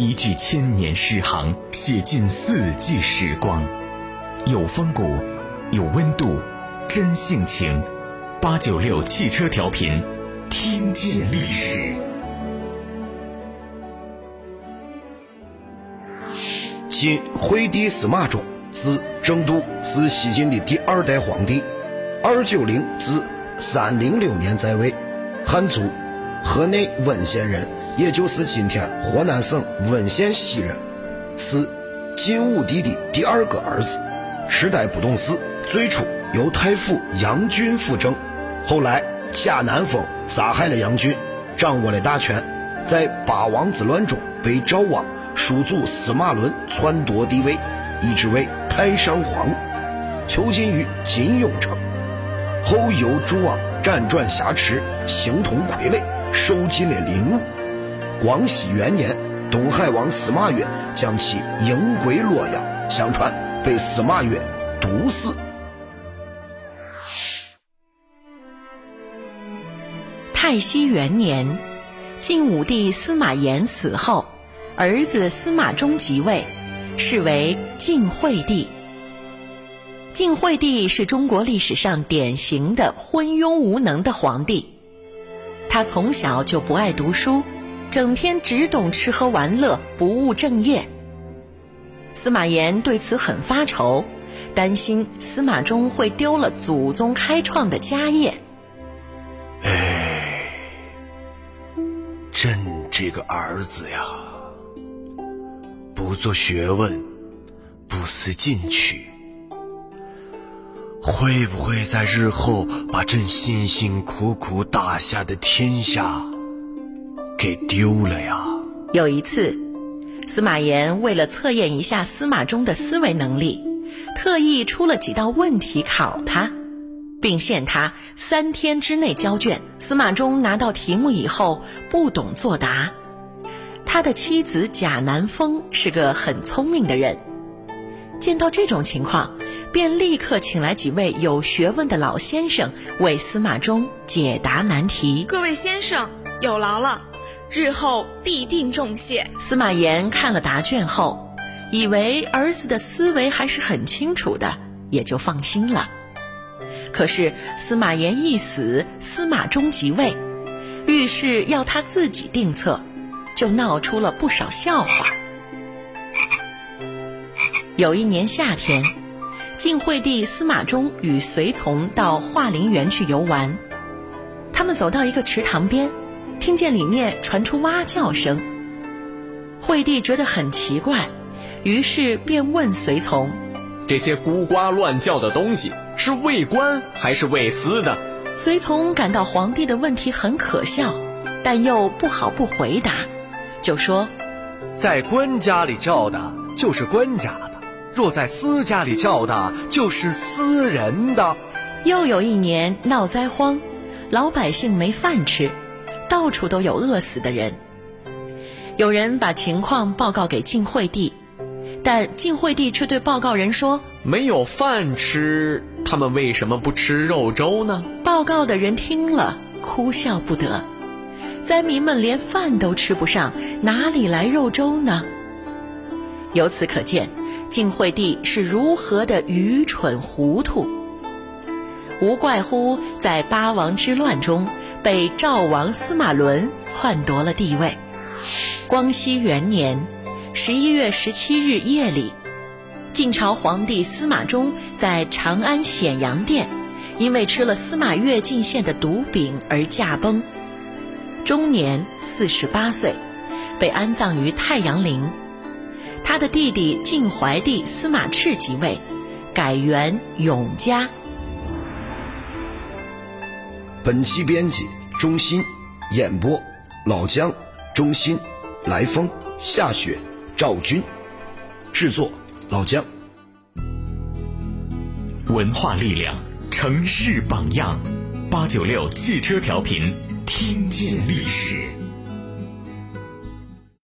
一句千年诗行，写尽四季时光，有风骨，有温度，真性情。八九六汽车调频，听见历史。晋惠帝司马衷，字正度，是西晋的第二代皇帝，二九零至三零六年在位，汉族河内温县人，也就是今天河南省温县西人，是晋武帝的第二个儿子。时代不懂事，最初由太傅杨俊辅政。后来，贾南风杀害了杨俊，掌握了大权，在八王之乱中被赵王叔祖司马伦篡夺帝位，一直为太上皇，囚禁于金庸城。后由诸王辗转挟持，形同傀儡，受尽了凌辱。光熙元年，东海王司马越将其迎归洛阳，相传被司马越毒死。太熙元年，晋武帝司马炎死后，儿子司马衷即位，是为晋惠帝。晋惠帝是中国历史上典型的昏庸无能的皇帝。他从小就不爱读书，整天只懂吃喝玩乐，不务正业。司马炎对此很发愁，担心司马衷会丢了祖宗开创的家业。朕这个儿子呀，不做学问，不思进取，会不会在日后把朕辛辛苦苦打下的天下给丢了呀？有一次，司马炎为了测验一下司马衷的思维能力，特意出了几道问题考他。并限他三天之内交卷。司马衷拿到题目以后不懂作答。他的妻子贾南风是个很聪明的人，见到这种情况，便立刻请来几位有学问的老先生为司马衷解答难题。各位先生有劳了，日后必定重谢。司马炎看了答卷后，以为儿子的思维还是很清楚的，也就放心了。可是司马炎一死，司马衷即位，遇事要他自己定策，就闹出了不少笑话。有一年夏天，晋惠帝司马衷与随从到华林园去游玩，他们走到一个池塘边，听见里面传出蛙叫声。惠帝觉得很奇怪，于是便问随从：“这些咕呱乱叫的东西？”是为官还是为私的？随从感到皇帝的问题很可笑，但又不好不回答，就说：“在官家里叫的就是官家的，若在私家里叫的就是私人的。”又有一年闹灾荒，老百姓没饭吃，到处都有饿死的人。有人把情况报告给晋惠帝，但晋惠帝却对报告人说：“没有饭吃。”他们为什么不吃肉粥呢？报告的人听了，哭笑不得。灾民们连饭都吃不上，哪里来肉粥呢？由此可见，晋惠帝是如何的愚蠢糊涂。无怪乎在八王之乱中，被赵王司马伦篡夺了帝位。光熙元年十一月十七日夜里。晋朝皇帝司马衷在长安显阳殿，因为吃了司马越进献的毒饼而驾崩，终年四十八岁，被安葬于太阳陵。他的弟弟晋怀帝司马炽即位，改元永嘉。本期编辑：中心，演播：老姜、中心、来风、夏雪、赵军，制作。老姜，文化力量，城市榜样，八九六汽车调频，听见历史。